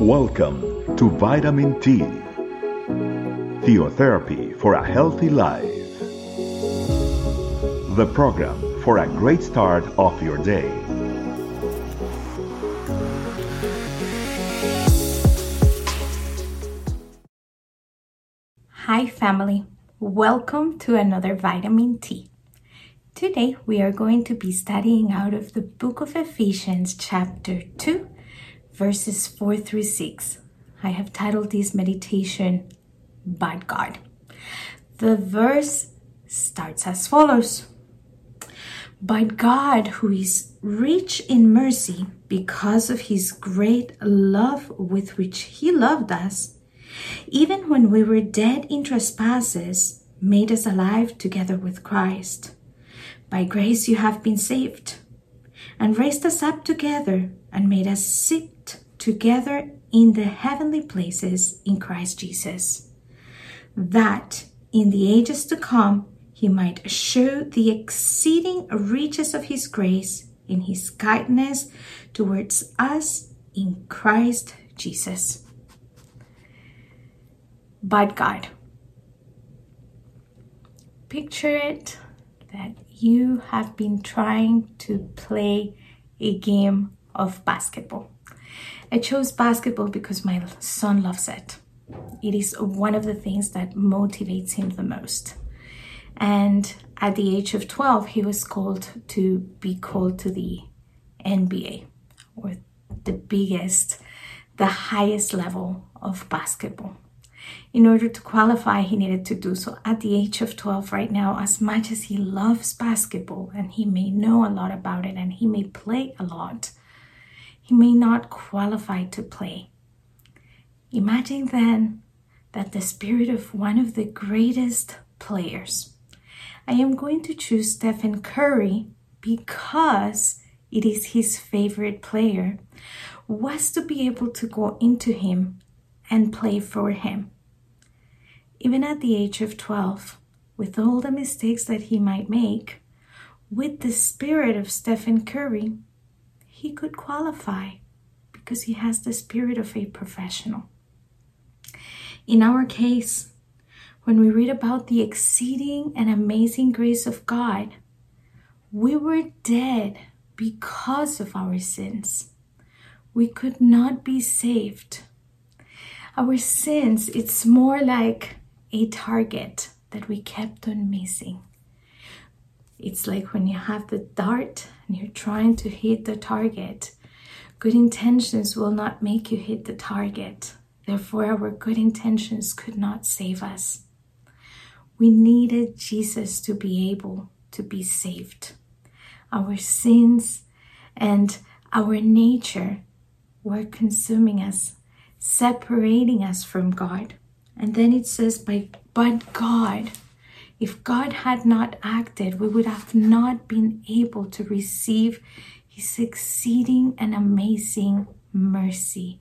Welcome to Vitamin T, Theotherapy for a Healthy Life. The program for a great start of your day. Hi, family. Welcome to another Vitamin T. Today we are going to be studying out of the book of Ephesians, chapter 2, verses 4 through 6. I have titled this meditation, But God. The verse starts as follows But God, who is rich in mercy because of his great love with which he loved us, even when we were dead in trespasses, made us alive together with Christ. By grace you have been saved, and raised us up together, and made us sit together in the heavenly places in Christ Jesus, that in the ages to come he might show the exceeding riches of his grace in his kindness towards us in Christ Jesus. But God. Picture it that you have been trying to play a game of basketball. I chose basketball because my son loves it. It is one of the things that motivates him the most. And at the age of 12, he was called to be called to the NBA or the biggest, the highest level of basketball in order to qualify, he needed to do so at the age of 12 right now. As much as he loves basketball and he may know a lot about it and he may play a lot, he may not qualify to play. Imagine then that the spirit of one of the greatest players, I am going to choose Stephen Curry because it is his favorite player, was to be able to go into him and play for him even at the age of 12, with all the mistakes that he might make, with the spirit of Stephen Curry, he could qualify because he has the spirit of a professional. In our case, when we read about the exceeding and amazing grace of God, we were dead because of our sins. We could not be saved. Our sins, it's more like a target that we kept on missing. It's like when you have the dart and you're trying to hit the target. Good intentions will not make you hit the target. Therefore, our good intentions could not save us. We needed Jesus to be able to be saved. Our sins and our nature were consuming us, separating us from God. And then it says, by, but God, if God had not acted, we would have not been able to receive his exceeding and amazing mercy.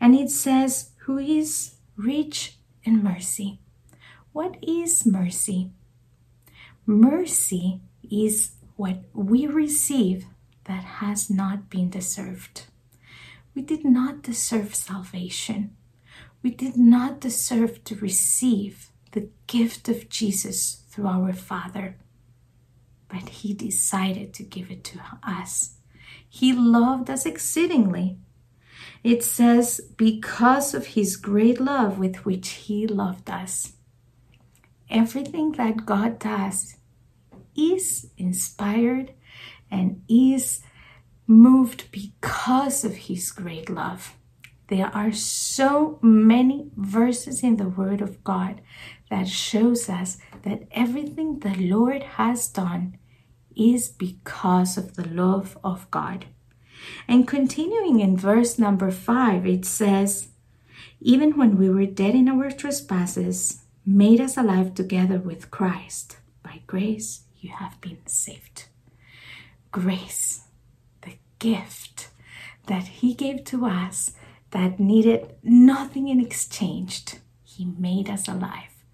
And it says, who is rich in mercy. What is mercy? Mercy is what we receive that has not been deserved. We did not deserve salvation. We did not deserve to receive the gift of Jesus through our Father, but He decided to give it to us. He loved us exceedingly. It says, because of His great love with which He loved us. Everything that God does is inspired and is moved because of His great love. There are so many verses in the Word of God that shows us that everything the Lord has done is because of the love of God. And continuing in verse number five, it says, Even when we were dead in our trespasses, made us alive together with Christ. By grace you have been saved. Grace, the gift that He gave to us that needed nothing in exchange. He made us alive.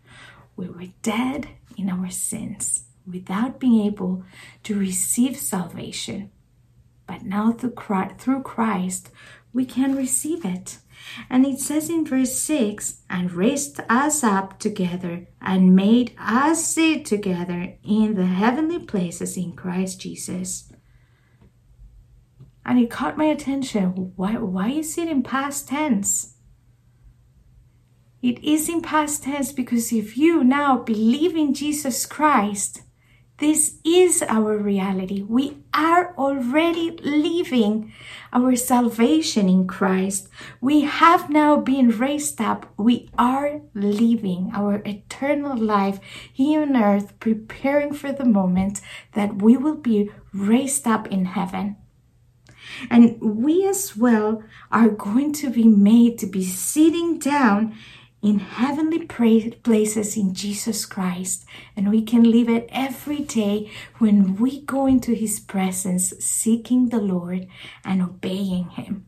We were dead in our sins without being able to receive salvation. but now through Christ, we can receive it. And it says in verse 6 and raised us up together and made us sit together in the heavenly places in Christ Jesus. And it caught my attention. Why, why is it in past tense? It is in past tense because if you now believe in Jesus Christ, this is our reality. We are already living our salvation in Christ. We have now been raised up. We are living our eternal life here on earth, preparing for the moment that we will be raised up in heaven. And we as well are going to be made to be sitting down in heavenly places in Jesus Christ. And we can live it every day when we go into His presence, seeking the Lord and obeying Him.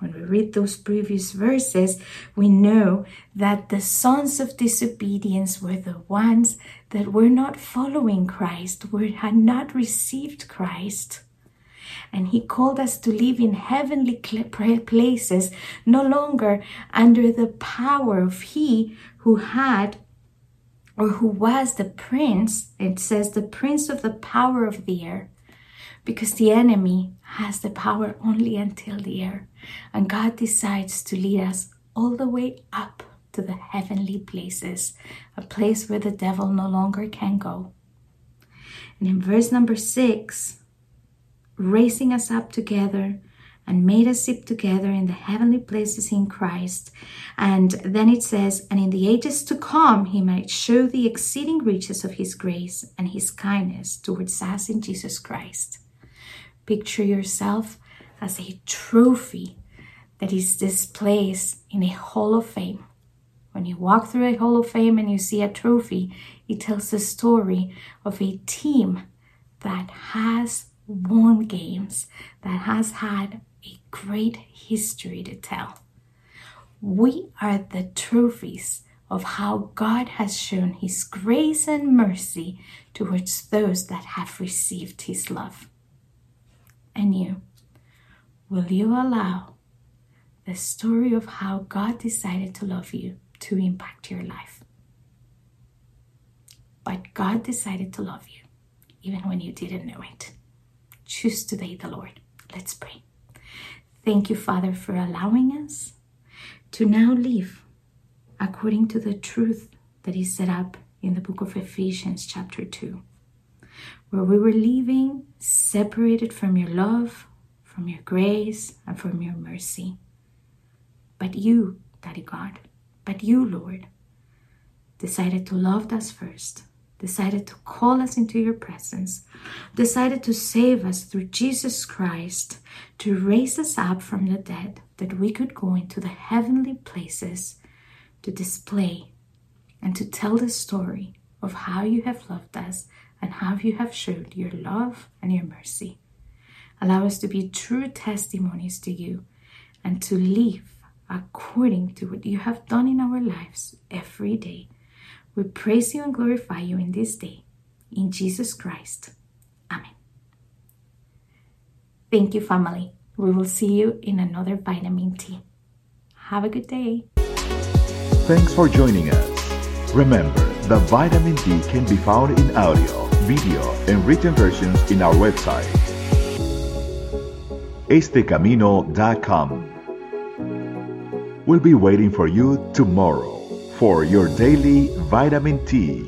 When we read those previous verses, we know that the sons of disobedience were the ones that were not following Christ, were, had not received Christ and He called us to live in heavenly places, no longer under the power of He who had or who was the prince. It says the prince of the power of the air, because the enemy has the power only until the air, and God decides to lead us all the way up to the heavenly places, a place where the devil no longer can go. And in verse number six, raising us up together and made us sit together in the heavenly places in Christ. And then it says, And in the ages to come, he might show the exceeding riches of his grace and his kindness towards us in Jesus Christ. Picture yourself as a trophy that is displayed in a hall of fame. When you walk through a hall of fame and you see a trophy, it tells the story of a team that has won games, that has had a great history to tell. We are the trophies of how God has shown His grace and mercy towards those that have received His love. And you, will you allow the story of how God decided to love you to impact your life? But God decided to love you even when you didn't know it. Choose today the Lord. Let's pray. Thank you, Father, for allowing us to now live according to the truth that is set up in the book of Ephesians, chapter 2, where we were living separated from your love, from your grace, and from your mercy. But you, Daddy God, but you, Lord, decided to love us first decided to call us into your presence, decided to save us through Jesus Christ, to raise us up from the dead, that we could go into the heavenly places to display and to tell the story of how you have loved us and how you have showed your love and your mercy. Allow us to be true testimonies to you and to live according to what you have done in our lives every day we praise you and glorify you in this day. In Jesus Christ. Amen. Thank you, family. We will see you in another vitamin T. Have a good day. Thanks for joining us. Remember, the vitamin T can be found in audio, video, and written versions in our website, estecamino.com. We'll be waiting for you tomorrow for your daily vitamin T.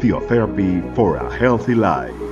Theotherapy for a healthy life.